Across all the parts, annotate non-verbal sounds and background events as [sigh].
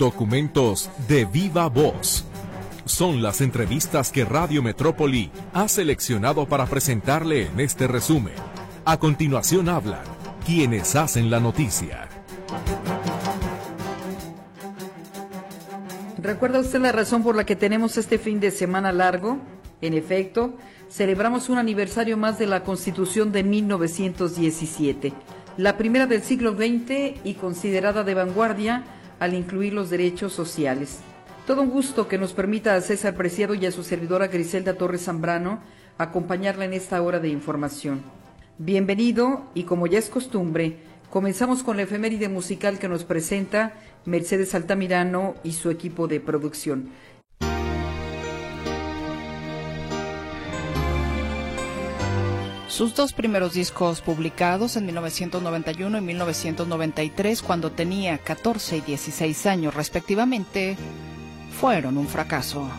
Documentos de viva voz. Son las entrevistas que Radio Metrópoli ha seleccionado para presentarle en este resumen. A continuación hablan quienes hacen la noticia. ¿Recuerda usted la razón por la que tenemos este fin de semana largo? En efecto, celebramos un aniversario más de la Constitución de 1917, la primera del siglo XX y considerada de vanguardia al incluir los derechos sociales. Todo un gusto que nos permita a César Preciado y a su servidora Griselda Torres Zambrano acompañarla en esta hora de información. Bienvenido y como ya es costumbre, comenzamos con la efeméride musical que nos presenta Mercedes Altamirano y su equipo de producción. Sus dos primeros discos publicados en 1991 y 1993, cuando tenía 14 y 16 años respectivamente, fueron un fracaso.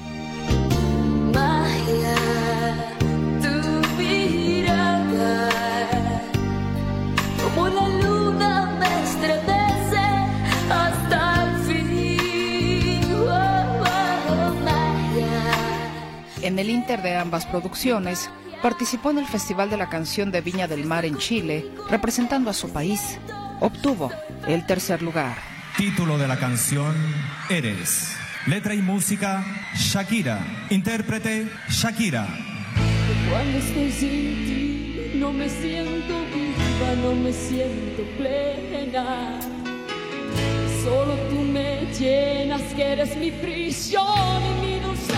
como la luna me estremece hasta el fin. Oh, oh, magia. En el inter de ambas producciones, participó en el Festival de la Canción de Viña del Mar en Chile, representando a su país. Obtuvo el tercer lugar. Título de la canción Eres. Letra y música Shakira. Intérprete Shakira. Cuando estoy sin ti, no me siento viva, no me siento plena. Solo tú me llenas, que eres mi prisión y mi dulce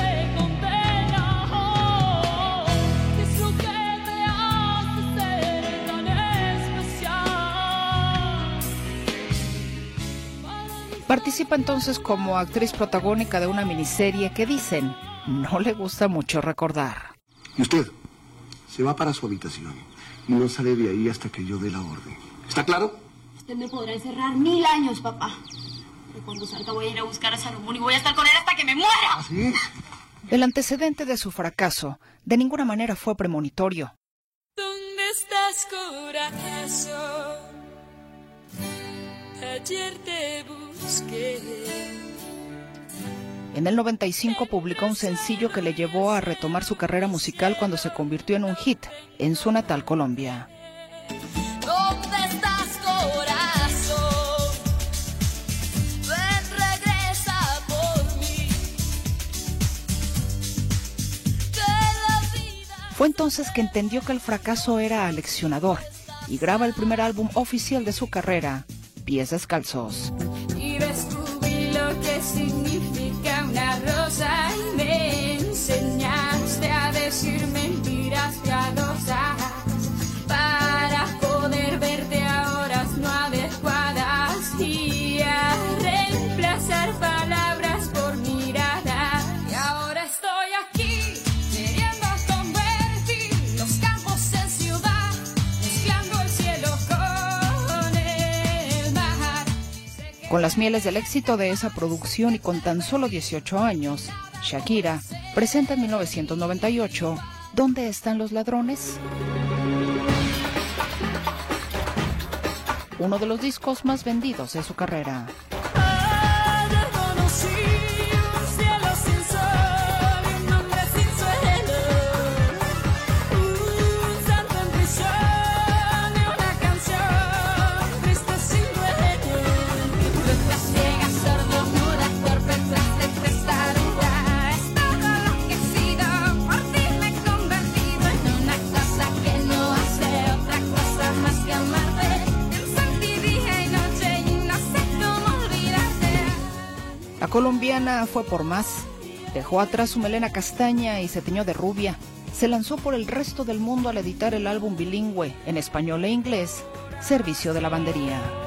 Participa entonces como actriz protagónica de una miniserie que dicen no le gusta mucho recordar. Y usted se va para su habitación y no sale de ahí hasta que yo dé la orden. ¿Está claro? Usted me podrá encerrar mil años, papá. Pero cuando salga voy a ir a buscar a Salomón y voy a estar con él hasta que me muera. ¿Sí? El antecedente de su fracaso de ninguna manera fue premonitorio. ¿Dónde estás, corazón? Ayer te busqué. En el 95 publicó un sencillo que le llevó a retomar su carrera musical cuando se convirtió en un hit en su natal Colombia. Fue entonces que entendió que el fracaso era aleccionador y graba el primer álbum oficial de su carrera, Pies Descalzos. Significa Con las mieles del éxito de esa producción y con tan solo 18 años, Shakira presenta en 1998 ¿Dónde están los ladrones? Uno de los discos más vendidos de su carrera. Colombiana fue por más. Dejó atrás su melena castaña y se teñó de rubia. Se lanzó por el resto del mundo al editar el álbum bilingüe en español e inglés, Servicio de Lavandería.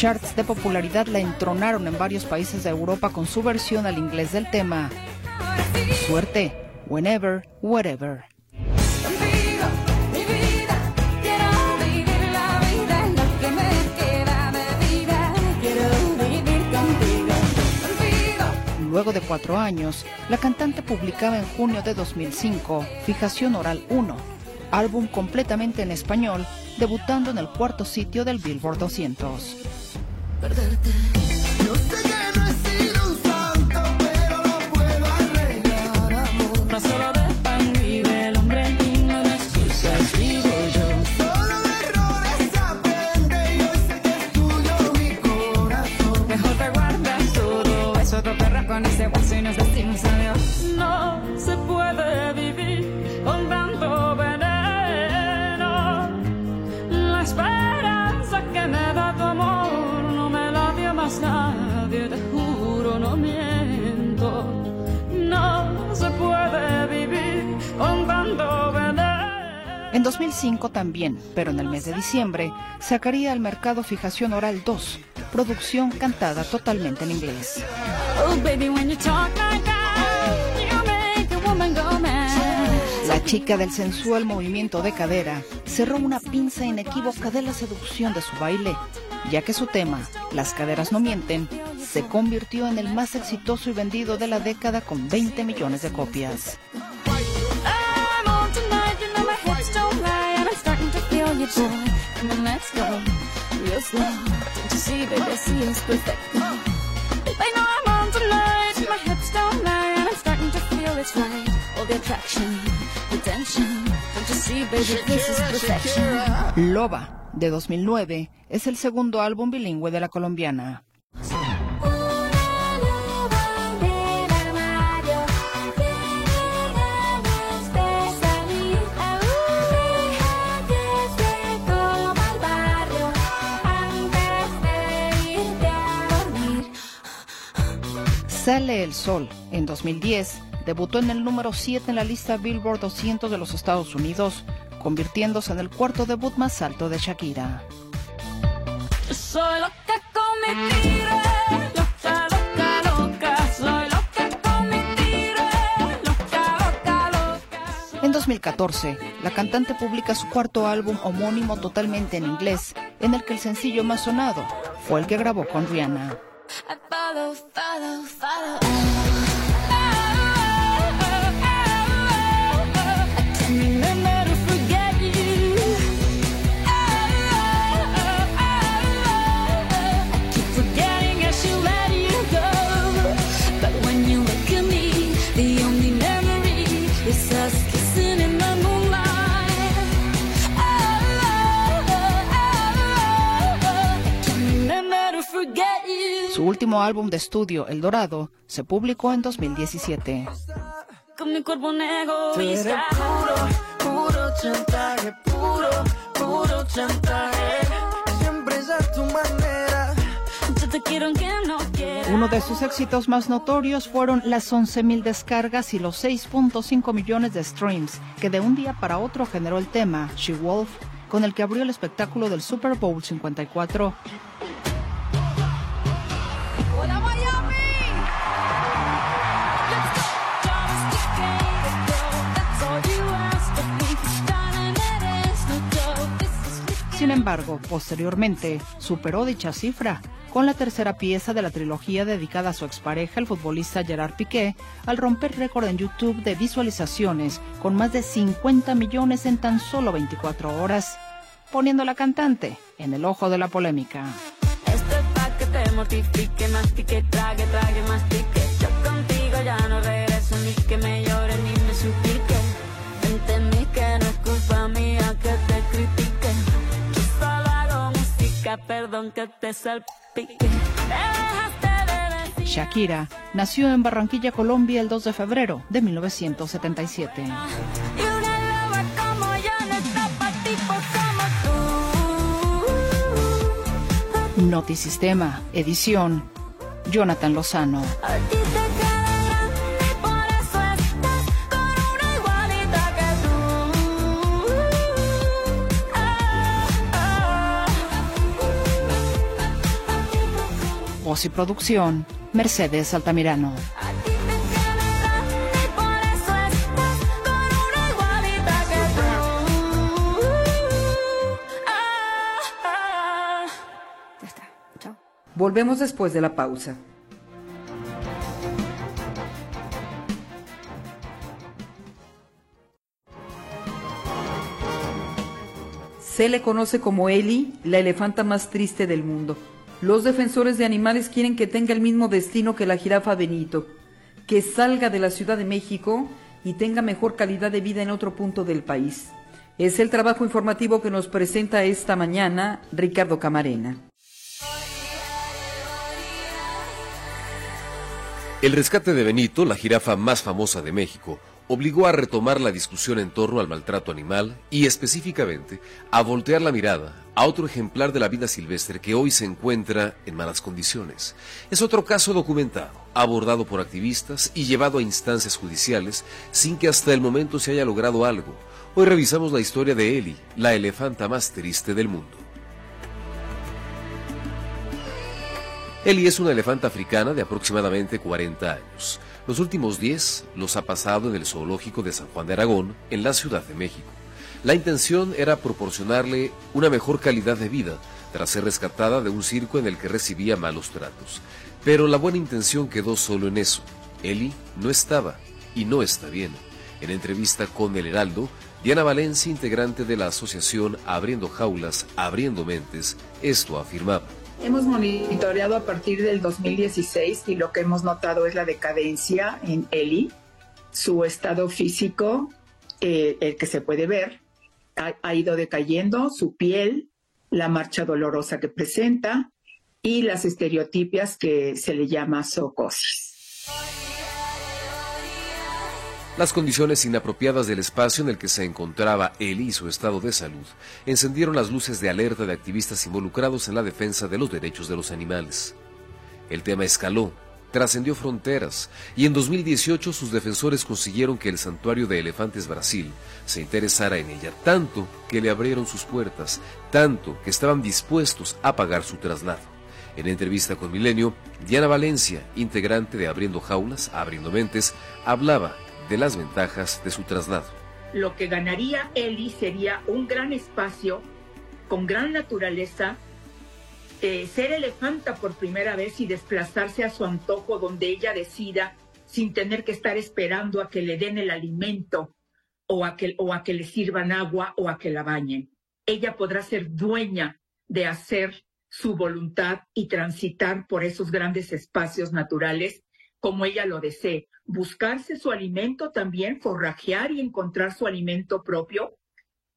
Charts de popularidad la entronaron en varios países de Europa con su versión al inglés del tema Suerte, Whenever. Quiero Luego de cuatro años, la cantante publicaba en junio de 2005 Fijación Oral 1, álbum completamente en español, debutando en el cuarto sitio del Billboard 200. Esperanza que me da tu amor más nadie, te juro, no miento. No se puede vivir con tanto veneno. En 2005 también, pero en el mes de diciembre, sacaría al mercado Fijación Oral 2, producción cantada totalmente en inglés. Oh, baby, when you talk like that, you make a woman go mad. La chica del sensual movimiento de cadera cerró una pinza inequívoca de la seducción de su baile, ya que su tema, Las caderas no mienten, se convirtió en el más exitoso y vendido de la década con 20 millones de copias. Right. All the attraction, the tension. Don't you see, baby, this is perfection. Loba, de 2009, es el segundo álbum bilingüe de la colombiana. Sale el Sol, en 2010, debutó en el número 7 en la lista Billboard 200 de los Estados Unidos, convirtiéndose en el cuarto debut más alto de Shakira. Soy loca con mi tiro, loca, loca, loca. Soy loca con mi tiro, loca, loca, loca. En 2014, la cantante publica su cuarto álbum homónimo totalmente en inglés, en el que el sencillo más sonado fue el que grabó con Rihanna. I follow, follow, follow. Último álbum de estudio, El Dorado, se publicó en 2017. con mi cuerpo un egoísta. Puro chantaje, puro, puro chantaje. Siempre es a tu manera. Yo te quiero aunque no quiera. Uno de sus éxitos más notorios fueron las 11.000 descargas y los 6.5 millones de streams, que de un día para otro generó el tema She Wolf, con el que abrió el espectáculo del Super Bowl 54. Sin embargo, posteriormente, superó dicha cifra con la tercera pieza de la trilogía dedicada a su expareja, el futbolista Gerard Piqué, al romper récord en YouTube de visualizaciones con más de 50 millones en tan solo 24 horas, poniendo a la cantante en el ojo de la polémica. Esto es que te mortifique, mastique, trague, trague, mastique. Yo contigo ya no perdón que te salpique. Shakira nació en Barranquilla, Colombia, el 2 de febrero de 1977. Y una loba como yo no está pa' tipos como tú. Notisistema, edición, Jonathan Lozano. Y producción, Mercedes Altamirano. Volvemos después de la pausa. Se le conoce como Eli, la elefanta más triste del mundo. Los defensores de animales quieren que tenga el mismo destino que la jirafa Benito, que salga de la Ciudad de México y tenga mejor calidad de vida en otro punto del país. Es el trabajo informativo que nos presenta esta mañana Ricardo Camarena. El rescate de Benito, la jirafa más famosa de México, obligó a retomar la discusión en torno al maltrato animal y específicamente a voltear la mirada a otro ejemplar de la vida silvestre que hoy se encuentra en malas condiciones. Es otro caso documentado, abordado por activistas y llevado a instancias judiciales sin que hasta el momento se haya logrado algo. Hoy revisamos la historia de Eli, la elefanta más triste del mundo. Eli es una elefanta africana de aproximadamente 40 años. Los últimos 10 los ha pasado en el zoológico de San Juan de Aragón, en la Ciudad de México. La intención era proporcionarle una mejor calidad de vida tras ser rescatada de un circo en el que recibía malos tratos. Pero la buena intención quedó solo en eso. Eli no estaba y no está bien. En entrevista con El Heraldo, Diana Valencia, integrante de la asociación Abriendo Jaulas, Abriendo Mentes, esto afirmaba. Hemos monitoreado a partir del 2016 y lo que hemos notado es la decadencia en Eli, su estado físico, eh, el que se puede ver, ha, ido decayendo, su piel, la marcha dolorosa que presenta y las estereotipias que se le llama zoocosis. Las condiciones inapropiadas del espacio en el que se encontraba Eli y su estado de salud encendieron las luces de alerta de activistas involucrados en la defensa de los derechos de los animales. El tema escaló, trascendió fronteras y en 2018 sus defensores consiguieron que el Santuario de Elefantes Brasil se interesara en ella tanto que le abrieron sus puertas, tanto que estaban dispuestos a pagar su traslado. En entrevista con Milenio, Diana Valencia, integrante de Abriendo Jaulas, Abriendo Mentes, hablaba de las ventajas de su traslado. Lo que ganaría Eli sería un gran espacio con gran naturaleza, eh, ser elefanta por primera vez y desplazarse a su antojo donde ella decida sin tener que estar esperando a que le den el alimento o a que, o a que le sirvan agua o a que la bañen. Ella podrá ser dueña de hacer su voluntad y transitar por esos grandes espacios naturales como ella lo desee, buscarse su alimento también, forrajear y encontrar su alimento propio,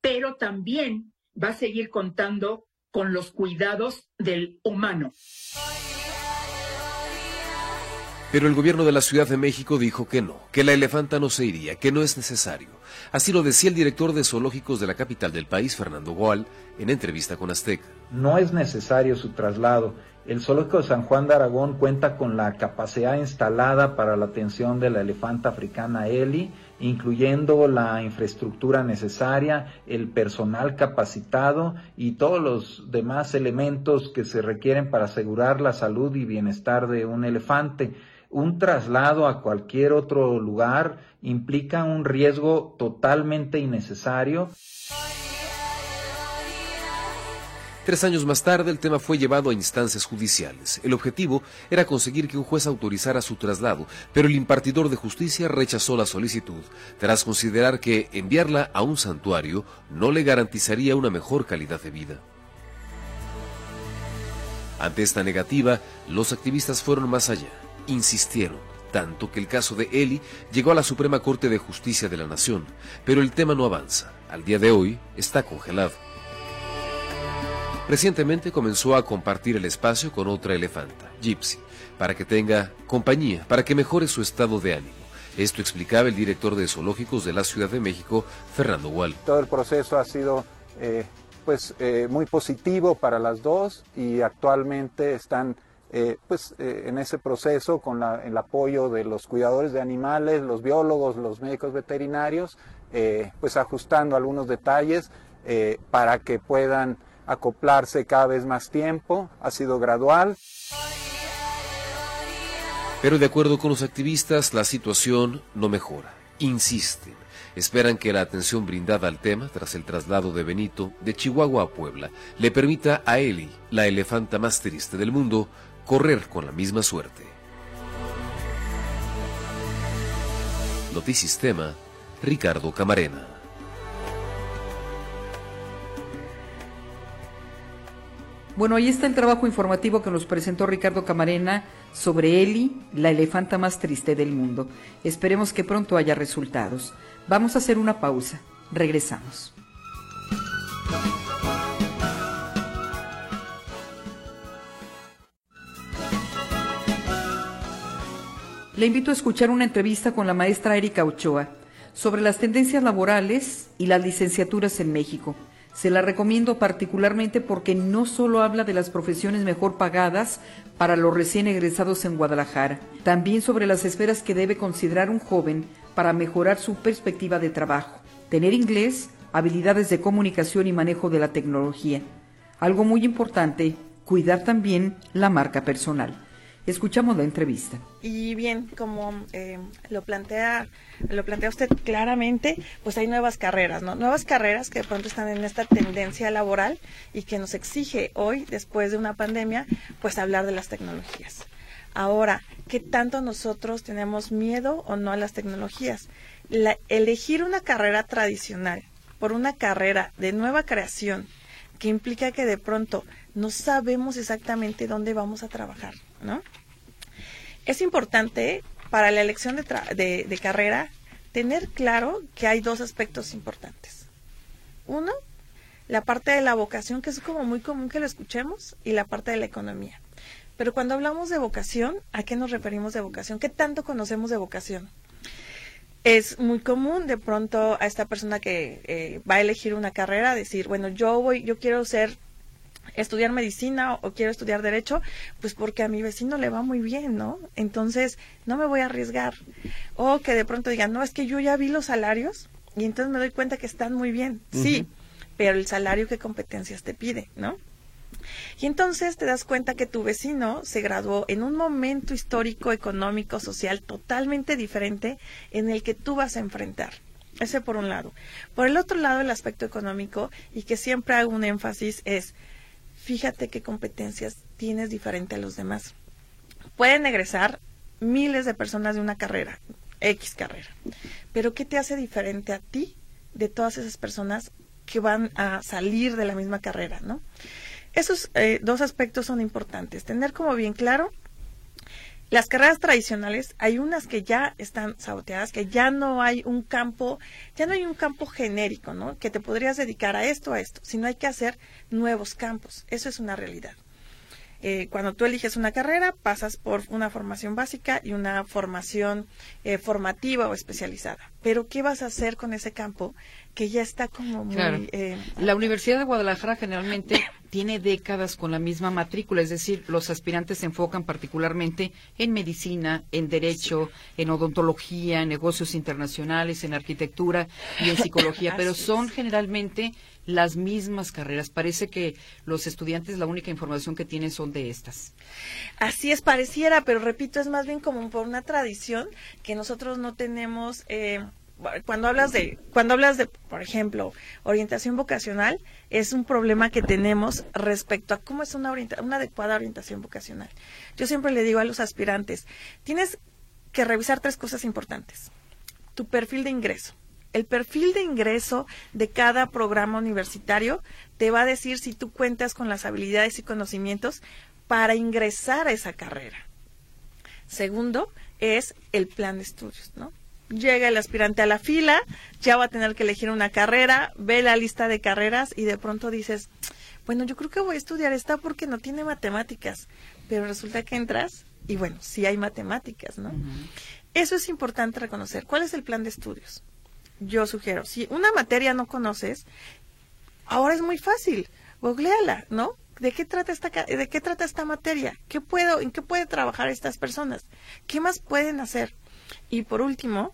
pero también va a seguir contando con los cuidados del humano. Pero el gobierno de la Ciudad de México dijo que no, que la elefanta no se iría, que no es necesario. Así lo decía el director de zoológicos de la capital del país, Fernando Goal, en entrevista con Azteca. No es necesario su traslado. El zoológico de San Juan de Aragón cuenta con la capacidad instalada para la atención de la elefanta africana Eli, incluyendo la infraestructura necesaria, el personal capacitado y todos los demás elementos que se requieren para asegurar la salud y bienestar de un elefante. Un traslado a cualquier otro lugar implica un riesgo totalmente innecesario. Tres años más tarde, el tema fue llevado a instancias judiciales. El objetivo era conseguir que un juez autorizara su traslado, pero el impartidor de justicia rechazó la solicitud, tras considerar que enviarla a un santuario no le garantizaría una mejor calidad de vida. Ante esta negativa, los activistas fueron más allá, insistieron, tanto que el caso de Eli llegó a la Suprema Corte de Justicia de la Nación, pero el tema no avanza. Al día de hoy está congelado. Recientemente comenzó a compartir el espacio con otra elefanta, Gypsy, para que tenga compañía, para que mejore su estado de ánimo. Esto explicaba el director de zoológicos de la Ciudad de México, Fernando Wall. Todo el proceso ha sido eh, pues, eh, muy positivo para las dos y actualmente están eh, pues, en ese proceso con el apoyo de los cuidadores de animales, los biólogos, los médicos veterinarios, pues ajustando algunos detalles para que puedan acoplarse cada vez más tiempo. Ha sido gradual. Pero de acuerdo con los activistas, la situación no mejora. Insisten. Esperan que la atención brindada al tema tras el traslado de Benito de Chihuahua a Puebla le permita a Eli, la elefanta más triste del mundo, correr con la misma suerte. Notisistema, Ricardo Camarena. Bueno, ahí está el trabajo informativo que nos presentó Ricardo Camarena sobre Eli, la elefanta más triste del mundo. Esperemos que pronto haya resultados. Vamos a hacer una pausa. Regresamos. Le invito a escuchar una entrevista con la maestra Erika Ochoa sobre las tendencias laborales y las licenciaturas en México. Se la recomiendo particularmente porque no solo habla de las profesiones mejor pagadas para los recién egresados en Guadalajara, también sobre las esferas que debe considerar un joven para mejorar su perspectiva de trabajo, tener inglés, habilidades de comunicación y manejo de la tecnología. Algo muy importante, cuidar también la marca personal. Escuchamos la entrevista. Y bien, como eh, lo plantea lo plantea usted claramente, pues hay nuevas carreras, ¿no? Nuevas carreras que de pronto están en esta tendencia laboral y que nos exige hoy, después de una pandemia, pues hablar de las tecnologías. Ahora, ¿qué tanto nosotros tenemos miedo o no a las tecnologías? La- elegir una carrera tradicional por una carrera de nueva creación que implica que de pronto no sabemos exactamente dónde vamos a trabajar, ¿no? Es importante para la elección de, de carrera tener claro que hay dos aspectos importantes. Uno, la parte de la vocación, que es como muy común que lo escuchemos, y la parte de la economía. Pero cuando hablamos de vocación, ¿a qué nos referimos de vocación? ¿Qué tanto conocemos de vocación? Es muy común de pronto a esta persona que eh, va a elegir una carrera decir, bueno, yo voy, yo quiero ser estudiar medicina o, o quiero estudiar derecho, pues porque a mi vecino le va muy bien, ¿no? Entonces no me voy a arriesgar. O que de pronto digan, no, es que yo ya vi los salarios y entonces me doy cuenta que están muy bien. Sí, pero el salario qué competencias te pide, ¿no? Y entonces te das cuenta que tu vecino se graduó en un momento histórico, económico, social totalmente diferente en el que tú vas a enfrentar. Ese por un lado. Por el otro lado, el aspecto económico, y que siempre hago un énfasis, es fíjate qué competencias tienes diferente a los demás. Pueden egresar miles de personas de una carrera, X carrera, pero ¿qué te hace diferente a ti de todas esas personas que van a salir de la misma carrera, no? Esos eh, dos aspectos son importantes. Tener como bien claro las carreras tradicionales, hay unas que ya están saboteadas, que ya no hay un campo, ya no hay un campo genérico, ¿no? Que te podrías dedicar a esto, a esto, sino hay que hacer nuevos campos. Eso es una realidad. Eh, cuando tú eliges una carrera, pasas por una formación básica y una formación eh, formativa o especializada. Pero, ¿qué vas a hacer con ese campo que ya está como muy... Claro. eh, La Universidad de Guadalajara generalmente [coughs] tiene décadas con la misma matrícula, es decir, los aspirantes se enfocan particularmente en medicina, en derecho, en odontología, en negocios internacionales, en arquitectura y en psicología, [laughs] pero son generalmente las mismas carreras. Parece que los estudiantes la única información que tienen son de estas. Así es, pareciera, pero repito, es más bien como por una tradición que nosotros no tenemos. eh, cuando hablas de, cuando hablas de, por ejemplo, orientación vocacional, es un problema que tenemos respecto a cómo es una, orienta- una adecuada orientación vocacional. Yo siempre le digo a los aspirantes, tienes que revisar tres cosas importantes. Tu perfil de ingreso. El perfil de ingreso de cada programa universitario te va a decir si tú cuentas con las habilidades y conocimientos para ingresar a esa carrera. Segundo es el plan de estudios, ¿no? Llega el aspirante a la fila, ya va a tener que elegir una carrera, ve la lista de carreras y de pronto dices, bueno, yo creo que voy a estudiar esta porque no tiene matemáticas, pero resulta que entras y bueno, sí hay matemáticas, ¿no? Eso es importante reconocer. ¿Cuál es el plan de estudios? Yo sugiero, si una materia no conoces, ahora es muy fácil, googleala, ¿no? ¿De qué trata esta de qué trata esta materia? ¿Qué puedo en qué pueden trabajar estas personas? ¿Qué más pueden hacer? Y por último,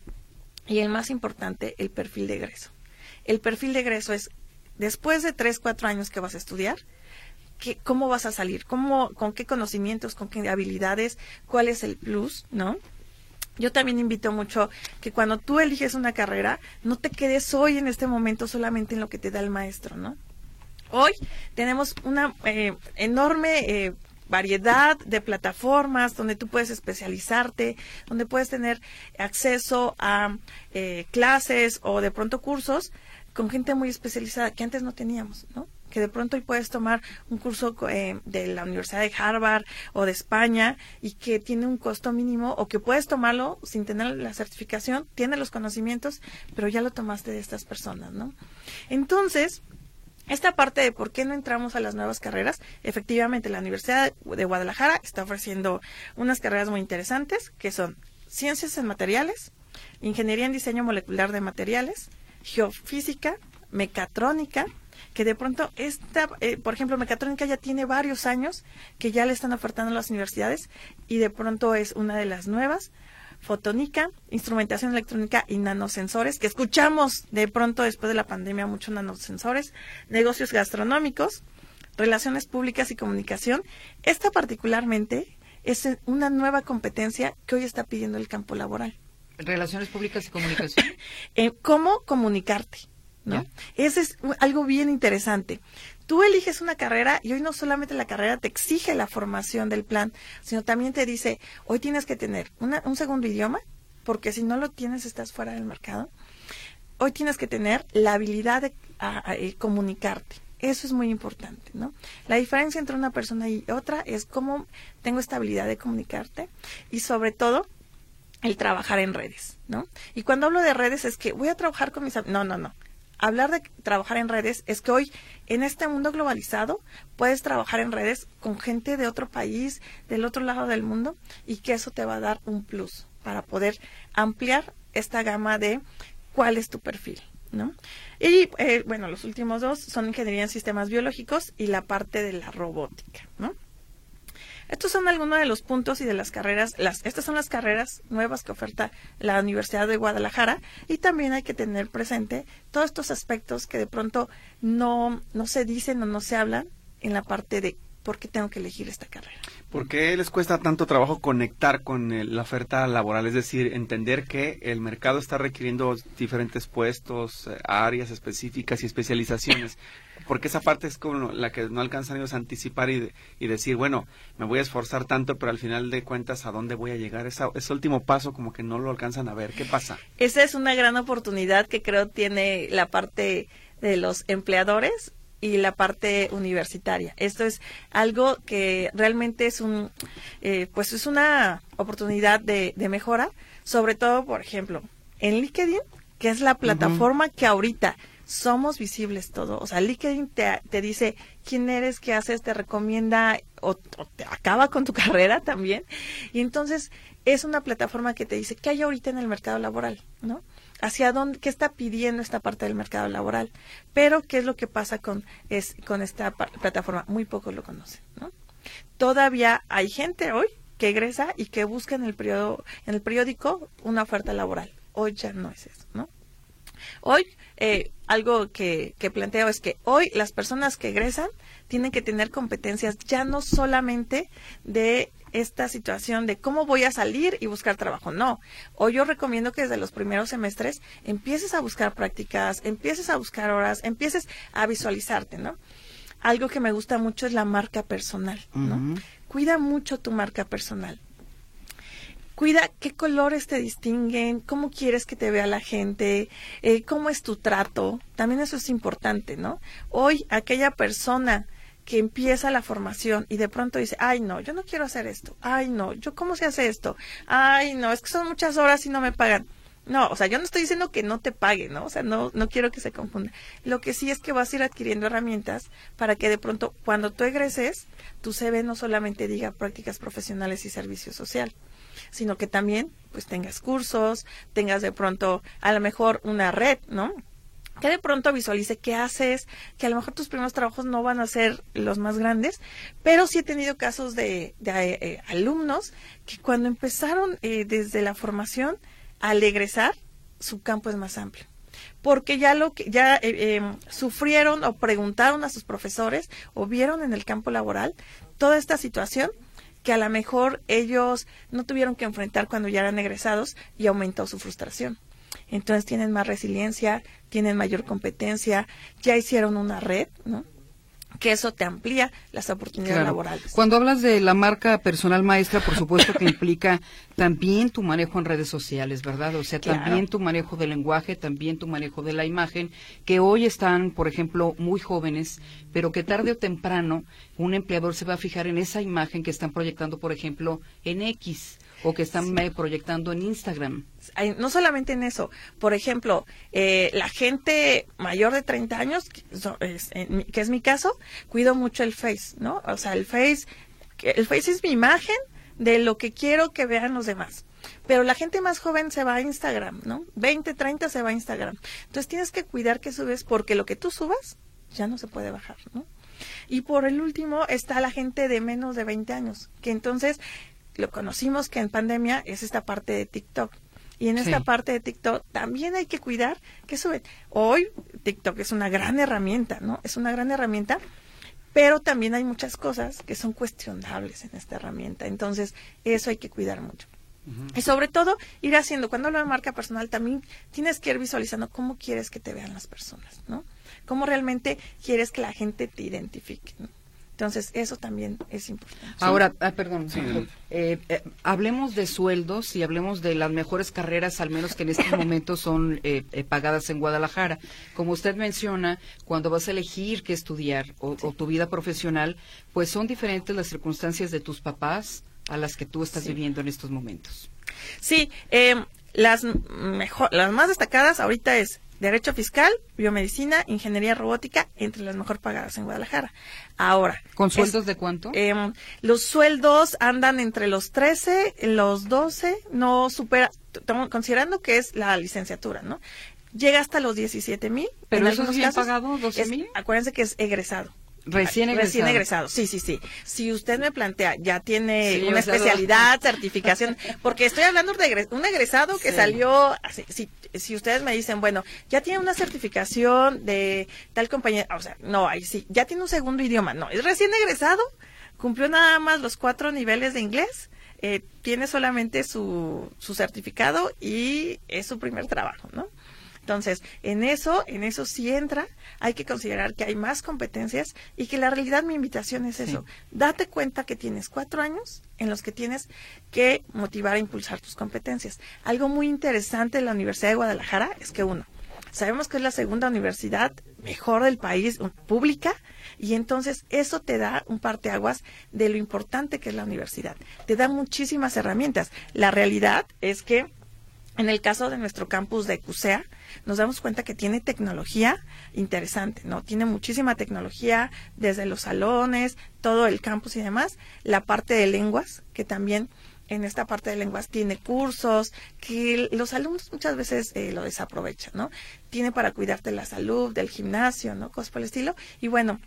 y el más importante, el perfil de egreso. El perfil de egreso es después de tres, cuatro años que vas a estudiar, ¿qué- ¿cómo vas a salir? ¿Cómo, ¿Con qué conocimientos, con qué habilidades? ¿Cuál es el plus? ¿No? Yo también invito mucho que cuando tú eliges una carrera, no te quedes hoy en este momento solamente en lo que te da el maestro, ¿no? Hoy tenemos una eh, enorme eh, variedad de plataformas donde tú puedes especializarte, donde puedes tener acceso a eh, clases o de pronto cursos con gente muy especializada que antes no teníamos, ¿no? que de pronto hoy puedes tomar un curso eh, de la Universidad de Harvard o de España y que tiene un costo mínimo o que puedes tomarlo sin tener la certificación, tiene los conocimientos, pero ya lo tomaste de estas personas, ¿no? Entonces, esta parte de por qué no entramos a las nuevas carreras, efectivamente la Universidad de Guadalajara está ofreciendo unas carreras muy interesantes que son ciencias en materiales, ingeniería en diseño molecular de materiales, geofísica, mecatrónica, que de pronto esta, eh, por ejemplo, mecatrónica ya tiene varios años que ya le están ofertando las universidades y de pronto es una de las nuevas. Fotónica, instrumentación electrónica y nanosensores, que escuchamos de pronto después de la pandemia muchos nanosensores, negocios gastronómicos, relaciones públicas y comunicación. Esta particularmente es una nueva competencia que hoy está pidiendo el campo laboral. Relaciones públicas y comunicación. [laughs] Eh, ¿Cómo comunicarte? ¿no? Ese es algo bien interesante. Tú eliges una carrera y hoy no solamente la carrera te exige la formación del plan, sino también te dice, hoy tienes que tener una- un segundo idioma, porque si no lo tienes estás fuera del mercado. Hoy tienes que tener la habilidad de eh, comunicarte. Eso es muy importante, ¿no? La diferencia entre una persona y otra es cómo tengo esta habilidad de comunicarte y sobre todo el trabajar en redes, ¿no? Y cuando hablo de redes es que voy a trabajar con mis... No, no, no. Hablar de trabajar en redes es que hoy, en este mundo globalizado, puedes trabajar en redes con gente de otro país, del otro lado del mundo, y que eso te va a dar un plus para poder ampliar esta gama de cuál es tu perfil, ¿no? Y, eh, bueno, los últimos dos son ingeniería en sistemas biológicos y la parte de la robótica, ¿no? Estos son algunos de los puntos y de las carreras, las, estas son las carreras nuevas que oferta la Universidad de Guadalajara y también hay que tener presente todos estos aspectos que de pronto no, no se dicen o no se hablan en la parte de por qué tengo que elegir esta carrera. ¿Por qué les cuesta tanto trabajo conectar con el- la oferta laboral? Es decir, entender que el mercado está requiriendo diferentes puestos, eh, áreas específicas y especializaciones. Porque esa parte es como la que no alcanzan ellos a anticipar y, de- y decir, bueno, me voy a esforzar tanto, pero al final de cuentas, ¿a dónde voy a llegar? Esa- ese último paso como que no lo alcanzan a ver. ¿Qué pasa? Esa es una gran oportunidad que creo tiene la parte de los empleadores y la parte universitaria. Esto es algo que realmente es un, eh, pues es una oportunidad de, de mejora, sobre todo, por ejemplo, en LinkedIn, que es la plataforma que ahorita somos visibles todo. O sea, LinkedIn te, te dice quién eres, qué haces, te recomienda o, o te acaba con tu [laughs] carrera también. Y entonces es una plataforma que te dice qué hay ahorita en el mercado laboral, ¿no? Hacia dónde, qué está pidiendo esta parte del mercado laboral. Pero qué es lo que pasa con, es, con esta plataforma. Muy pocos lo conocen, ¿no? Todavía hay gente hoy que egresa y que busca en el periodo, en el periódico una oferta laboral. Hoy ya no es eso, ¿no? Hoy, eh, algo que, que planteo es que hoy las personas que egresan tienen que tener competencias ya no solamente de esta situación de cómo voy a salir y buscar trabajo. No, hoy yo recomiendo que desde los primeros semestres empieces a buscar prácticas, empieces a buscar horas, empieces a visualizarte, ¿no? Algo que me gusta mucho es la marca personal, ¿no? Cuida mucho tu marca personal cuida qué colores te distinguen, cómo quieres que te vea la gente, eh, cómo es tu trato. También eso es importante, ¿no? Hoy aquella persona que empieza la formación y de pronto dice, ay no, yo no quiero hacer esto, ay no, yo cómo se hace esto, ay no, es que son muchas horas y no me pagan. No, o sea, yo no estoy diciendo que no te pague, ¿no? O sea, no, no quiero que se confunda. Lo que sí es que vas a ir adquiriendo herramientas para que de pronto, cuando tú egreses, tu CV no solamente diga prácticas profesionales y servicio social, sino que también pues tengas cursos, tengas de pronto a lo mejor una red, ¿no? Que de pronto visualice qué haces, que a lo mejor tus primeros trabajos no van a ser los más grandes, pero sí he tenido casos de, de, eh, alumnos que cuando empezaron eh, desde la formación, al egresar, su campo es más amplio porque ya lo que ya eh, eh, sufrieron o preguntaron a sus profesores o vieron en el campo laboral toda esta situación que a lo mejor ellos no tuvieron que enfrentar cuando ya eran egresados y aumentó su frustración. Entonces tienen más resiliencia, tienen mayor competencia, ya hicieron una red, ¿no? que eso te amplía las oportunidades Claro. laborales. Cuando hablas de la marca personal maestra, por supuesto que implica también tu manejo en redes sociales, ¿verdad? O sea, Claro. también tu manejo del lenguaje, también tu manejo de la imagen, que hoy están, por ejemplo, muy jóvenes, pero que tarde o temprano un empleador se va a fijar en esa imagen que están proyectando, por ejemplo, en X o que están eh, proyectando en Instagram. No solamente en eso, por ejemplo, eh, la gente mayor de 30 años, que, es, mi- caso, cuido mucho el Face, ¿no? O sea, el Face, el Face es mi imagen de lo que quiero que vean los demás. Pero la gente más joven se va a Instagram, ¿no? 20, 30 se va a Instagram. Entonces tienes que cuidar que subes porque lo que tú subas ya no se puede bajar, ¿no? Y por el último está la gente de menos de 20 años, que entonces lo conocimos que en pandemia es esta parte de TikTok. Y en esta Sí. parte de TikTok también hay que cuidar que suben. Hoy TikTok es una gran herramienta, ¿no? Es una gran herramienta, pero también hay muchas cosas que son cuestionables en esta herramienta. Entonces, eso hay que cuidar mucho. Y sobre todo, ir haciendo, cuando hablo de marca personal, también tienes que ir visualizando cómo quieres que te vean las personas, ¿no? Cómo realmente quieres que la gente te identifique, ¿no? Entonces, eso también es importante. Ahora, ah, perdón, Sí. Eh, eh, hablemos de sueldos y hablemos de las mejores carreras, al menos que en estos momentos son eh, eh, pagadas en Guadalajara. Como usted menciona, cuando vas a elegir qué estudiar o, o tu vida profesional, pues son diferentes las circunstancias de tus papás a las que tú estás Sí. viviendo en estos momentos. Sí, eh, las, mejor, las más destacadas ahorita es Derecho Fiscal, Biomedicina, Ingeniería Robótica, entre las mejor pagadas en Guadalajara. Ahora. ¿Con es- sueldos de cuánto? em, los sueldos andan entre los 13, los 12, no supera, considerando que es la licenciatura, ¿no? Llega hasta los 17 mil. ¿Pero eso es bien pagado, 12 Es- mil? Acuérdense que es egresado. Recién Recién egresado. egresado, sí, sí, sí. Si usted me plantea, ya tiene Sí, una sea, especialidad, certificación, porque estoy hablando de un egresado que Sí. salió, si, si ustedes me dicen, bueno, ya tiene una certificación de tal compañía, o sea, no, ahí sí, ya tiene un segundo idioma, no, es recién egresado, cumplió nada más los cuatro niveles de inglés, eh, tiene solamente su, su certificado y es su primer trabajo, ¿no? Entonces, en eso, en eso sí entra, hay que considerar que hay más competencias y que la realidad mi invitación es eso. Date cuenta que tienes cuatro años en los que tienes que motivar a impulsar tus competencias. Algo muy interesante de la Universidad de Guadalajara es que uno, sabemos que es la segunda universidad mejor del país, pública, y entonces eso te da un parteaguas de lo importante que es la universidad. Te da muchísimas herramientas. La realidad es que en el caso de nuestro campus de CUSEA, nos damos cuenta que tiene tecnología interesante, ¿no? Tiene muchísima tecnología desde los salones, todo el campus y demás. La parte de lenguas, que también en esta parte de lenguas tiene cursos que los alumnos muchas veces eh, lo desaprovechan, ¿no? Tiene para cuidarte la salud, del gimnasio, ¿no? Cosas por el estilo. Y bueno,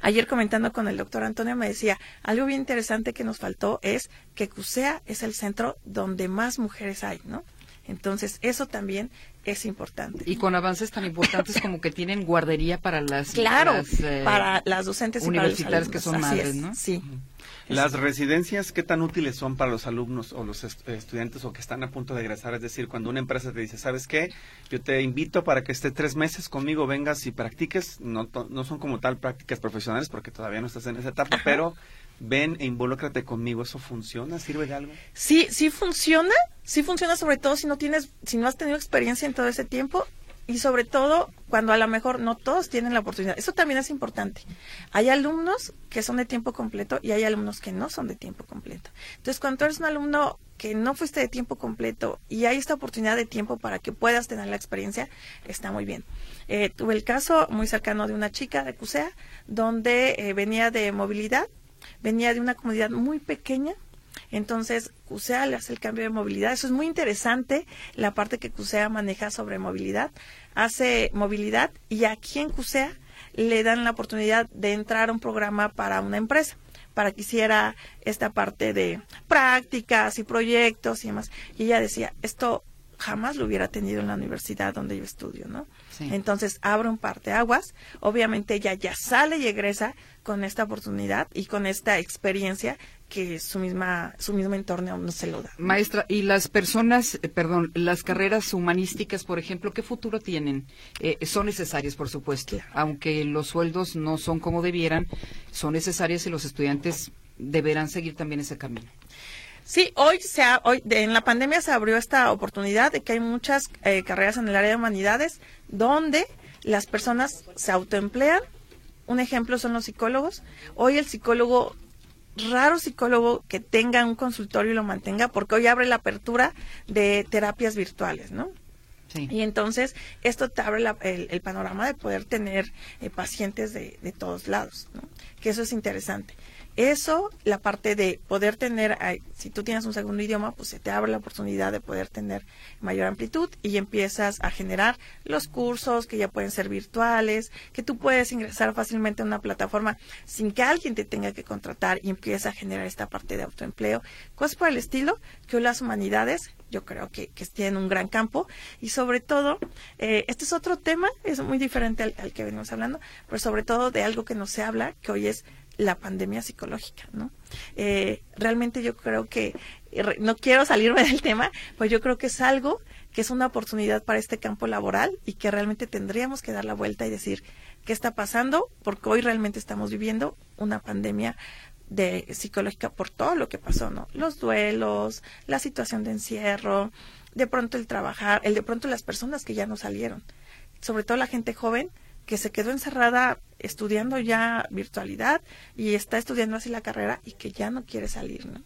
Ayer comentando con el doctor Antonio me decía, algo bien interesante que nos faltó es que CUSEA es el centro donde más mujeres hay, ¿no? Entonces, eso también es importante. Y con avances tan importantes como que tienen guardería para las, Claro, las, eh, para las docentes y para los universitarias que son madres, es, ¿no? Sí. Las residencias, ¿qué tan útiles son para los alumnos o los est- estudiantes o que están a punto de egresar? Es decir, cuando una empresa te dice, ¿sabes qué? Yo te invito para que esté tres meses conmigo, vengas y practiques. No, no son como tal prácticas profesionales porque todavía no estás en esa etapa, pero ven e involúcrate conmigo. ¿Eso funciona? ¿Sirve de algo? Sí, sí funciona, sí funciona sobre todo si no tienes, si no has tenido experiencia en todo ese tiempo y sobre todo cuando a lo mejor no todos tienen la oportunidad. Eso también es importante. Hay alumnos que son de tiempo completo y hay alumnos que no son de tiempo completo. Entonces, cuando eres un alumno que no fuiste de tiempo completo y hay esta oportunidad de tiempo para que puedas tener la experiencia, está muy bien. Eh, tuve el caso muy cercano de una chica de CUSEA donde eh, venía de movilidad, venía de una comunidad muy pequeña entonces, CUSEA le hace el cambio de movilidad. Eso es muy interesante, la parte que CUSEA maneja sobre movilidad. Hace movilidad y aquí en CUSEA le dan la oportunidad de entrar a un programa para una empresa, para que hiciera esta parte de prácticas y proyectos y demás. Y ella decía, esto jamás lo hubiera tenido en la universidad donde yo estudio, ¿no? Sí. Entonces abre un parteaguas, obviamente ella ya sale y egresa con esta oportunidad y con esta experiencia que su misma su mismo entorno no se lo da. Maestra, ¿y las personas, eh, perdón, las carreras humanísticas, por ejemplo, qué futuro tienen? Eh, son necesarias, por supuesto, aunque los sueldos no son como debieran, son necesarias y los estudiantes deberán seguir también ese camino. Sí, hoy, se ha- hoy de- en la pandemia se abrió esta oportunidad de que hay muchas eh, carreras en el área de humanidades donde las personas se autoemplean. Un ejemplo son los psicólogos. Hoy el psicólogo, raro psicólogo que tenga un consultorio y lo mantenga, porque hoy abre la apertura de terapias virtuales, ¿no? Y entonces esto te abre la- el, el panorama de poder tener eh, pacientes de, de todos lados, ¿no? que eso es interesante. Eso, la parte de poder tener, si tú tienes un segundo idioma, pues se te abre la oportunidad de poder tener mayor amplitud y empiezas a generar los cursos que ya pueden ser virtuales, que tú puedes ingresar fácilmente a una plataforma sin que alguien te tenga que contratar y empieza a generar esta parte de autoempleo, cosas por el estilo que hoy las humanidades yo creo que, que tienen un gran campo. Y sobre todo, eh, este es otro tema, es muy diferente al, al que venimos hablando, pero sobre todo de algo que no se habla, que hoy es la pandemia psicológica, ¿no? Eh, realmente yo creo que, no quiero salirme [laughs] del tema, pues yo creo que es algo que es una oportunidad para este campo laboral y que realmente tendríamos que dar la vuelta y decir qué está pasando, porque hoy realmente estamos viviendo una pandemia de psicológica por todo lo que pasó, ¿no? Los duelos, la situación de encierro, de pronto el trabajar, el de pronto las personas que ya no salieron, sobre todo la gente joven que se quedó encerrada estudiando ya virtualidad y está estudiando así la carrera y que ya no quiere salir, ¿no?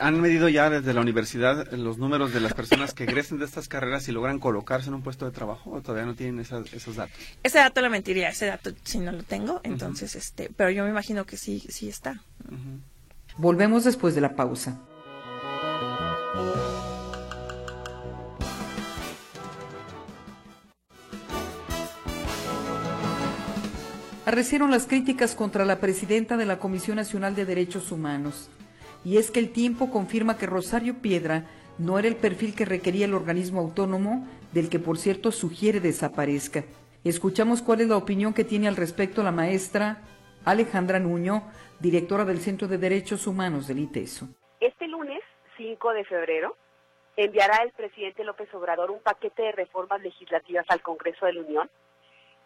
¿Han medido ya desde la universidad los números de las personas que egresen de estas carreras y logran colocarse en un puesto de trabajo o todavía no tienen esas- esos datos? Ese dato le mentiría, ese dato si no lo tengo, entonces este, pero yo me imagino que sí, sí está. Volvemos después de la pausa. Arrecieron las críticas contra la presidenta de la Comisión Nacional de Derechos Humanos. Y es que el tiempo confirma que Rosario Piedra no era el perfil que requería el organismo autónomo, del que por cierto sugiere desaparezca. Escuchamos cuál es la opinión que tiene al respecto la maestra Alejandra Nuño, directora del Centro de Derechos Humanos del ITESO. Este lunes, 5 de febrero, enviará el presidente López Obrador un paquete de reformas legislativas al Congreso de la Unión,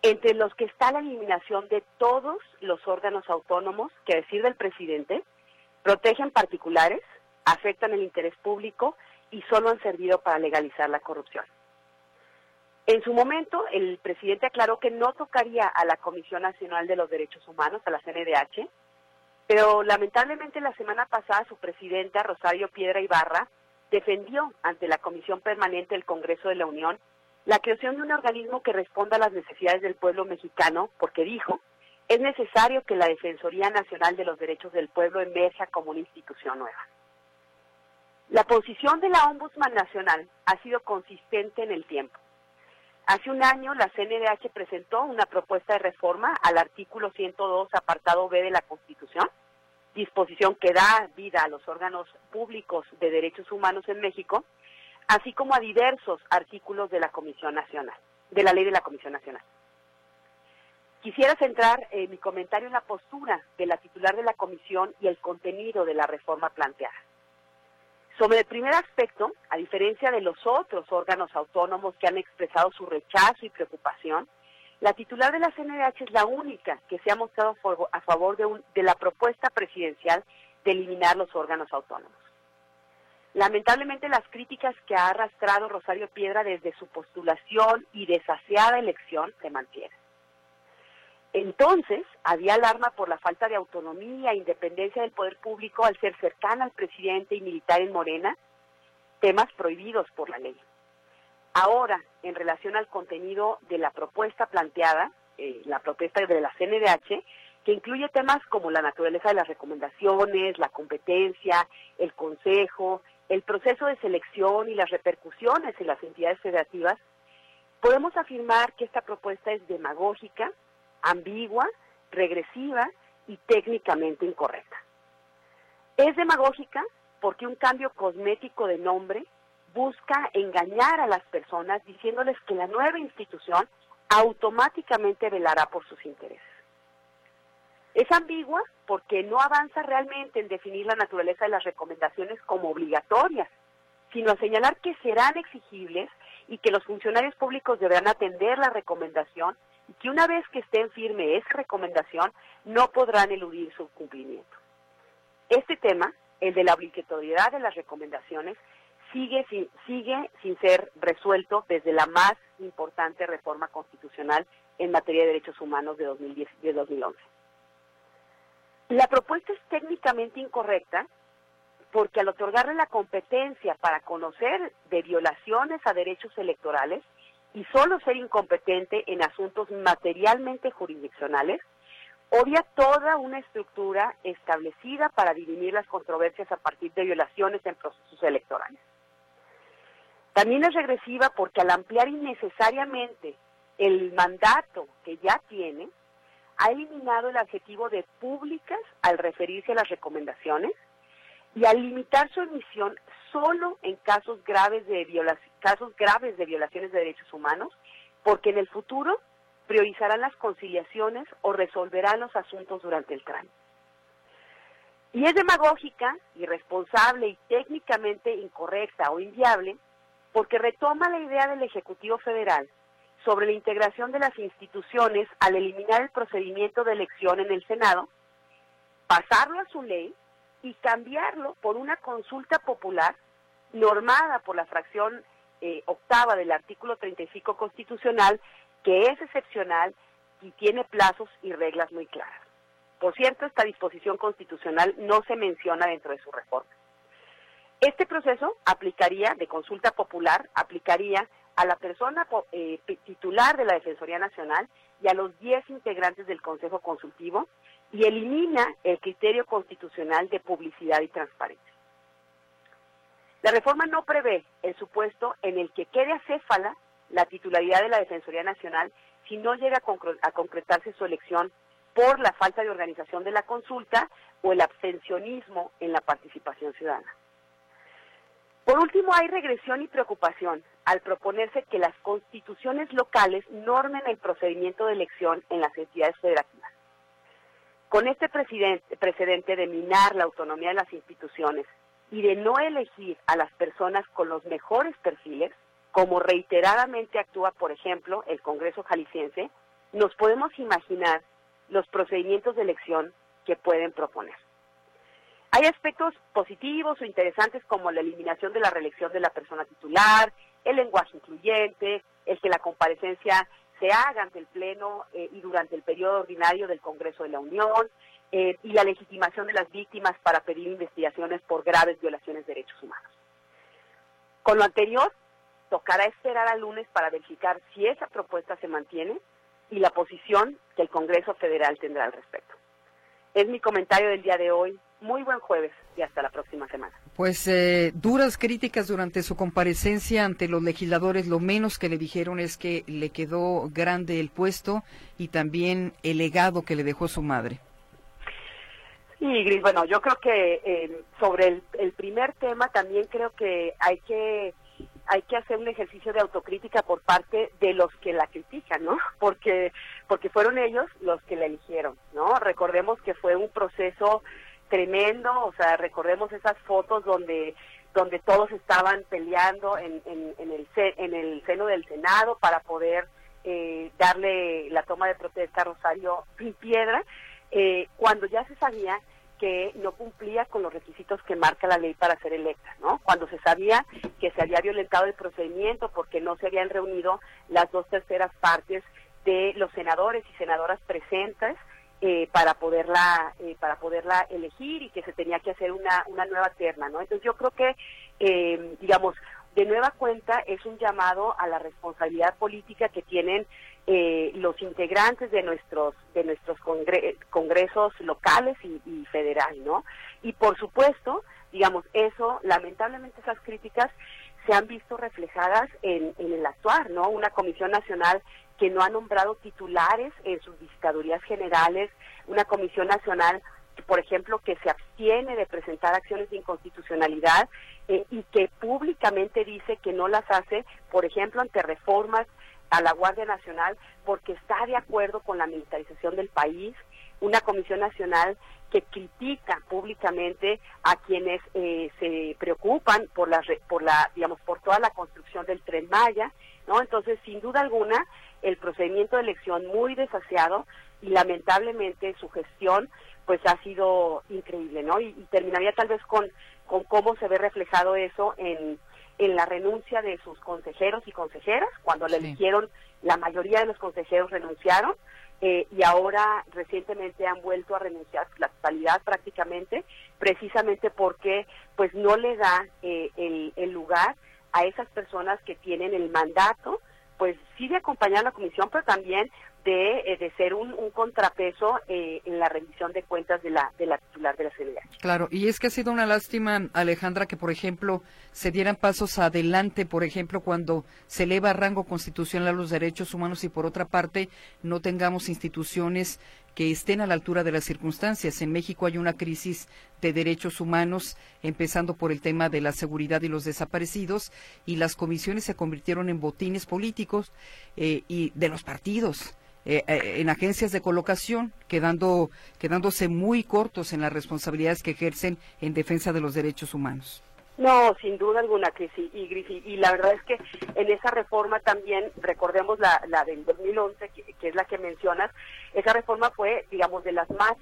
entre los que está la eliminación de todos los órganos autónomos que, a decir del presidente, protegen particulares, afectan el interés público y solo han servido para legalizar la corrupción. En su momento, el presidente aclaró que no tocaría a la Comisión Nacional de los Derechos Humanos, a la CNDH, pero lamentablemente la semana pasada su presidenta, Rosario Piedra Ibarra, defendió ante la Comisión Permanente del Congreso de la Unión la creación de un organismo que responda a las necesidades del pueblo mexicano, porque dijo, es necesario que la Defensoría Nacional de los Derechos del Pueblo emerja como una institución nueva. La posición de la Ombudsman Nacional ha sido consistente en el tiempo. Hace un año la CNDH presentó una propuesta de reforma al artículo 102, apartado B de la Constitución, disposición que da vida a los órganos públicos de derechos humanos en México, así como a diversos artículos de la Comisión Nacional, de la ley de la Comisión Nacional. Quisiera centrar eh, mi comentario en la postura de la titular de la comisión y el contenido de la reforma planteada. Sobre el primer aspecto, a diferencia de los otros órganos autónomos que han expresado su rechazo y preocupación, la titular de la CNDH es la única que se ha mostrado a favor- de la propuesta presidencial de eliminar los órganos autónomos. Lamentablemente las críticas que ha arrastrado Rosario Piedra desde su postulación y desaseada elección se mantienen. Entonces, había alarma por la falta de autonomía e independencia del poder público al ser cercana al presidente y militar en Morena, temas prohibidos por la ley. Ahora, en relación al contenido de la propuesta planteada, eh, la propuesta de la CNDH, que incluye temas como la naturaleza de las recomendaciones, la competencia, el consejo, el proceso de selección y las repercusiones en las entidades federativas, podemos afirmar que esta propuesta es demagógica, ambigua, regresiva y técnicamente incorrecta. Es demagógica porque un cambio cosmético de nombre busca engañar a las personas diciéndoles que la nueva institución automáticamente velará por sus intereses. Es ambigua porque no avanza realmente en definir la naturaleza de las recomendaciones como obligatorias, sino a señalar que serán exigibles y que los funcionarios públicos deberán atender la recomendación y que una vez que esté en firme esa recomendación no podrán eludir su cumplimiento. Este tema, el de la obligatoriedad de las recomendaciones, sigue sin, sigue sin ser resuelto desde la más importante reforma constitucional en materia de derechos humanos de, 2010, de 2011. La propuesta es técnicamente incorrecta porque al otorgarle la competencia para conocer de violaciones a derechos electorales y solo ser incompetente en asuntos materialmente jurisdiccionales, obvia toda una estructura establecida para dirimir las controversias a partir de violaciones en procesos electorales. También es regresiva porque al ampliar innecesariamente el mandato que ya tiene, ha eliminado el adjetivo de públicas al referirse a las recomendaciones y al limitar su emisión solo en casos graves de casos graves de violaciones de derechos humanos, porque en el futuro priorizarán las conciliaciones o resolverán los asuntos durante el trámite. Y es demagógica, irresponsable y técnicamente incorrecta o inviable porque retoma la idea del Ejecutivo Federal sobre la integración de las instituciones al eliminar el procedimiento de elección en el Senado, pasarlo a su ley y cambiarlo por una consulta popular normada por la fracción eh, octava del artículo 35 constitucional, que es excepcional y tiene plazos y reglas muy claras. Por cierto, esta disposición constitucional no se menciona dentro de su reforma. Este proceso aplicaría, de consulta popular, aplicaría a la persona eh, titular de la Defensoría Nacional y a los 10 integrantes del Consejo Consultivo y elimina el criterio constitucional de publicidad y transparencia. La reforma no prevé el supuesto en el que quede acéfala la titularidad de la Defensoría Nacional si no llega a, a concretarse su elección por la falta de organización de la consulta o el abstencionismo en la participación ciudadana. Por último, hay regresión y preocupación al proponerse que las constituciones locales normen el procedimiento de elección en las entidades federativas. Con este precedente de minar la autonomía de las instituciones y de no elegir a las personas con los mejores perfiles, como reiteradamente actúa, por ejemplo, el Congreso Jalisciense, nos podemos imaginar los procedimientos de elección que pueden proponer. Hay aspectos positivos o interesantes como la eliminación de la reelección de la persona titular, el lenguaje incluyente, el que la comparecencia se haga ante el Pleno eh, y durante el periodo ordinario del Congreso de la Unión, eh, y la legitimación de las víctimas para pedir investigaciones por graves violaciones de derechos humanos. Con lo anterior, tocará esperar al lunes para verificar si esa propuesta se mantiene y la posición que el Congreso Federal tendrá al respecto. Es mi comentario del día de hoy. Muy buen jueves y hasta la próxima semana. Pues eh, duras críticas durante su comparecencia ante los legisladores. Lo menos que le dijeron es que le quedó grande el puesto y también el legado que le dejó su madre. Sí, Gris, bueno, yo creo que eh, sobre el, el primer tema también creo que hay que hay que hacer un ejercicio de autocrítica por parte de los que la critican, ¿no? [laughs] Porque porque fueron ellos los que la eligieron, ¿no? Recordemos que fue un proceso tremendo, o sea, recordemos esas fotos donde donde todos estaban peleando en, en, en el en el seno del Senado para poder eh, darle la toma de protesta a Rosario Piedra, eh, cuando ya se sabía que no cumplía con los requisitos que marca la ley para ser electa, ¿no? Cuando se sabía que se había violentado el procedimiento porque no se habían reunido las dos terceras partes de los senadores y senadoras presentes eh, para poderla eh, para poderla elegir y que se tenía que hacer una una nueva terna, ¿no? Entonces yo creo que eh, digamos de nueva cuenta es un llamado a la responsabilidad política que tienen eh, los integrantes de nuestros de nuestros congresos locales y, y federal, ¿no? Y por supuesto, digamos, eso, lamentablemente esas críticas se han visto reflejadas en, en el actuar, ¿no? Una comisión nacional que no ha nombrado titulares en sus visitadurías generales, una comisión nacional por ejemplo, que se abstiene de presentar acciones de inconstitucionalidad eh, y que públicamente dice que no las hace, por ejemplo, ante reformas a la Guardia Nacional porque está de acuerdo con la militarización del país, una comisión nacional que critica públicamente a quienes eh, se preocupan por la por la digamos por toda la construcción del tren Maya, ¿no? Entonces, sin duda alguna, el procedimiento de elección muy desaseado y lamentablemente su gestión pues ha sido increíble, ¿no? Y, y terminaría tal vez con con cómo se ve reflejado eso en en la renuncia de sus consejeros y consejeras, cuando le eligieron, la mayoría de los consejeros renunciaron, eh, y ahora recientemente han vuelto a renunciar la totalidad prácticamente, precisamente porque pues no le da eh, el, el lugar a esas personas que tienen el mandato, pues sí de acompañar a la comisión, pero también de, eh, de ser un, un contrapeso eh, en la rendición de cuentas de la, de la titular de la CNDH. Claro, y es que ha sido una lástima, Alejandra, que por ejemplo se dieran pasos adelante, por ejemplo, cuando se eleva a rango constitucional los derechos humanos y por otra parte no tengamos instituciones que estén a la altura de las circunstancias. En México hay una crisis de derechos humanos, empezando por el tema de la seguridad y los desaparecidos, y las comisiones se convirtieron en botines políticos eh, y de los partidos. eh, eh, en agencias de colocación, quedando, quedándose muy cortos en las responsabilidades que ejercen en defensa de los derechos humanos. No, sin duda alguna que sí, y, Grifi, y la verdad es que en esa reforma también, recordemos la, la del 2011, que, que es la que mencionas, esa reforma fue, digamos, de las más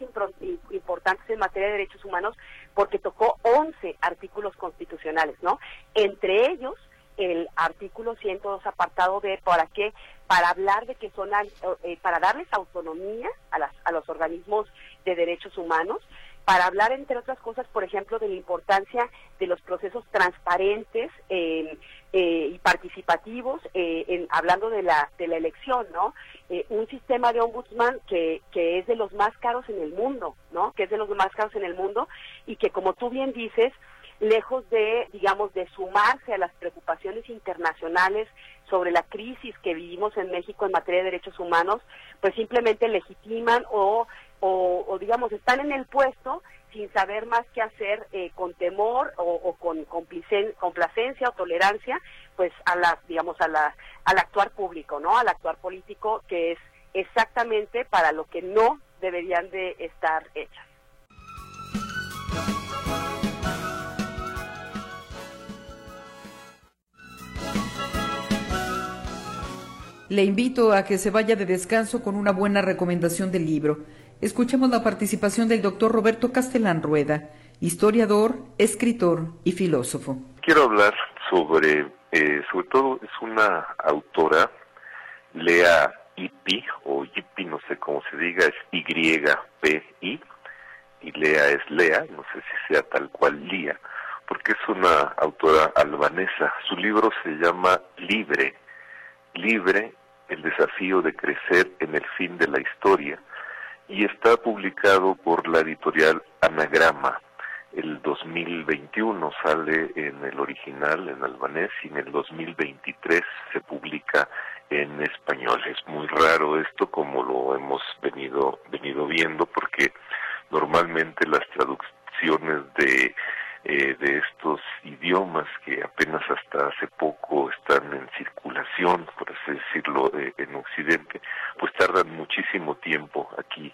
importantes en materia de derechos humanos porque tocó 11 artículos constitucionales, ¿no? Entre ellos, el artículo 102 apartado B, ¿para qué? Para hablar de que son, eh, para darles autonomía a, las, a los organismos de derechos humanos, para hablar, entre otras cosas, por ejemplo, de la importancia de los procesos transparentes eh, eh, y participativos, eh, en, hablando de la, de la elección, ¿no? Eh, un sistema de ombudsman que, que es de los más caros en el mundo, ¿no? Que es de los más caros en el mundo y que, como tú bien dices, lejos de, digamos, de sumarse a las preocupaciones internacionales sobre la crisis que vivimos en México en materia de derechos humanos, pues simplemente legitiman o, o, digamos, están en el puesto sin saber más qué hacer eh, con temor o, con complacencia o tolerancia, pues a la, digamos, a la, al actuar público, ¿no? Al actuar político, que es exactamente para lo que no deberían de estar hechas. Le invito a que se vaya de descanso con una buena recomendación del libro. Escuchemos la participación del doctor Roberto Castellán Rueda, historiador, escritor y filósofo. Quiero hablar sobre, eh, sobre todo es una autora, Lea Ipi, o Yipi, no sé cómo se diga, es Y-P-I, y Lea es Lea, no sé si sea tal cual Lía, porque es una autora albanesa. Su libro se llama Libre, Libre, el desafío de crecer en el fin de la historia, y está publicado por la editorial Anagrama. El 2021 sale en el original, en albanés, y en el 2023 se publica en español. Es muy raro esto, como lo hemos venido, venido viendo, porque normalmente las traducciones de, eh, de estos idiomas que apenas hasta hace poco están en circulación, por así decirlo, eh, en Occidente, pues tardan muchísimo tiempo aquí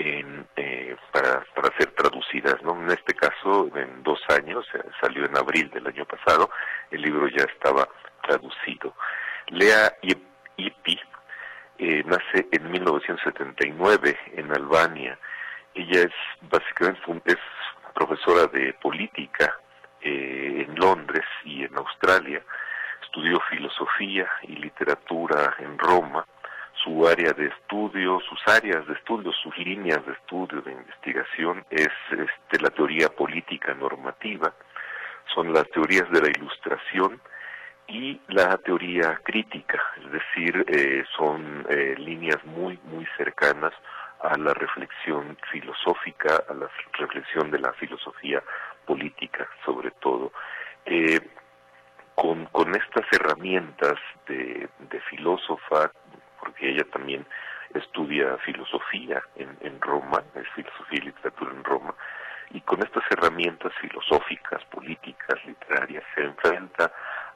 en, eh, para, para ser traducidas. ¿no? En este caso, en dos años, eh, salió en abril del año pasado, el libro ya estaba traducido. Lea Ip- Ipi eh, nace en 1979 en Albania. Ella es básicamente es profesora de política en Londres y en Australia. Estudió filosofía y literatura en Roma. Su área de estudio, sus áreas de estudio, sus líneas de estudio, de investigación es este, la teoría política normativa, son las teorías de la ilustración y la teoría crítica, es decir, eh, son eh, líneas muy, muy cercanas a la reflexión filosófica, a la reflexión de la filosofía política, sobre todo. Eh, con, con estas herramientas de, de filósofa, porque ella también estudia filosofía en, Roma, es filosofía y literatura en Roma, y con estas herramientas filosóficas, políticas, literarias, se enfrenta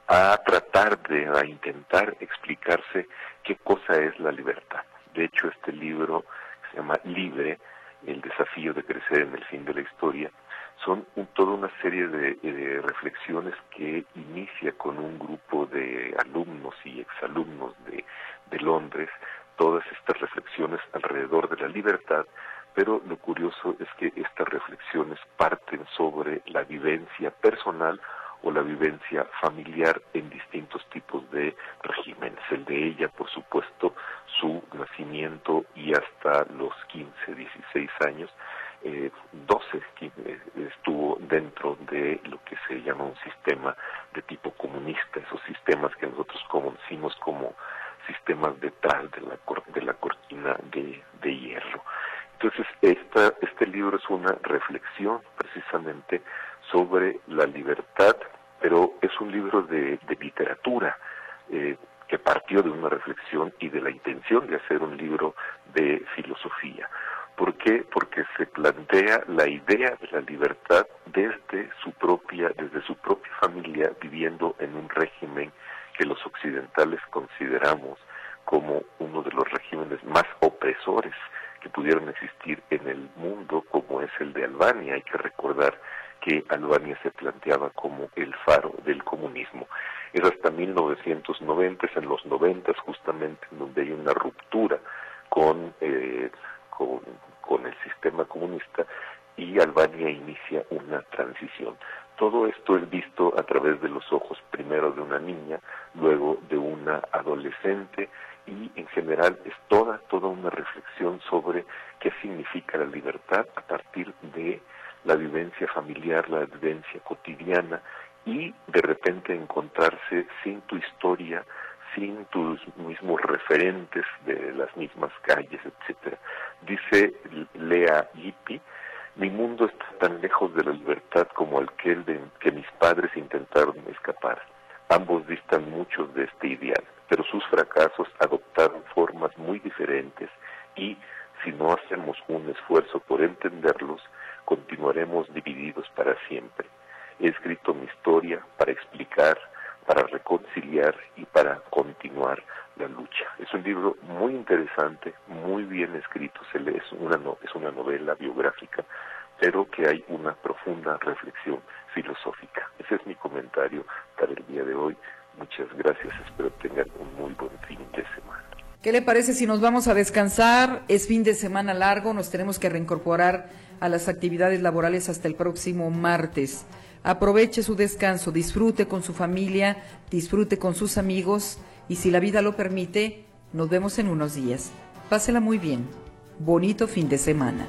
a tratar de, a intentar explicarse qué cosa es la libertad. De hecho, este libro que se llama Libre El desafío de crecer en el fin de la historia, son toda una serie de reflexiones que inicia con un grupo de alumnos y exalumnos de, de Londres, todas estas reflexiones alrededor de la libertad, pero lo curioso es que estas reflexiones parten sobre la vivencia personal o la vivencia familiar en distintos tipos de regímenes. El de ella, por supuesto, su nacimiento y hasta los 15, 16 años, eh, 12 que, eh, estuvo dentro de lo que se llama un sistema de tipo comunista, esos sistemas que nosotros conocimos como sistemas detrás de la, cor- de la cortina de, de hierro. Entonces, esta, este libro es una reflexión precisamente sobre la libertad, pero es un libro de, literatura eh, que partió de una reflexión y de la intención de hacer un libro de filosofía. ¿Por qué? Porque se plantea la idea de la libertad desde su propia, desde su propia familia, viviendo en un régimen que los occidentales consideramos como uno de los regímenes más opresores que pudieron existir en el mundo, como es el de Albania. Hay que recordar que Albania se planteaba como el faro del comunismo. Es hasta 1990, es en los 90 justamente en donde hay una ruptura con, eh, con, con el sistema comunista y Albania inicia una transición. Todo esto es visto a través de los ojos primero de una niña, luego de una adolescente y en general es toda toda una reflexión sobre qué significa la libertad a partir de la vivencia familiar, la vivencia cotidiana y de repente encontrarse sin tu historia, sin tus mismos referentes de las mismas calles, etcétera. Dice Lea Yippi, mi mundo está tan lejos de la libertad como aquel de que mis padres intentaron escapar. Ambos distan mucho de este ideal, pero sus fracasos adoptaron formas muy diferentes y, si no hacemos un esfuerzo por entenderlos, continuaremos divididos para siempre. He escrito mi historia para explicar, para reconciliar y para continuar la lucha. Es un libro muy interesante, muy bien escrito, se lee, es una, no- es una novela biográfica, pero que hay una profunda reflexión filosófica. Ese es mi comentario para el día de hoy. Muchas gracias, espero tengan un muy buen fin de semana. ¿Qué le parece si nos vamos a descansar? Es fin de semana largo, nos tenemos que reincorporar a las actividades laborales hasta el próximo martes. Aproveche su descanso, disfrute con su familia, disfrute con sus amigos y si la vida lo permite, nos vemos en unos días. Pásela muy bien. Bonito fin de semana.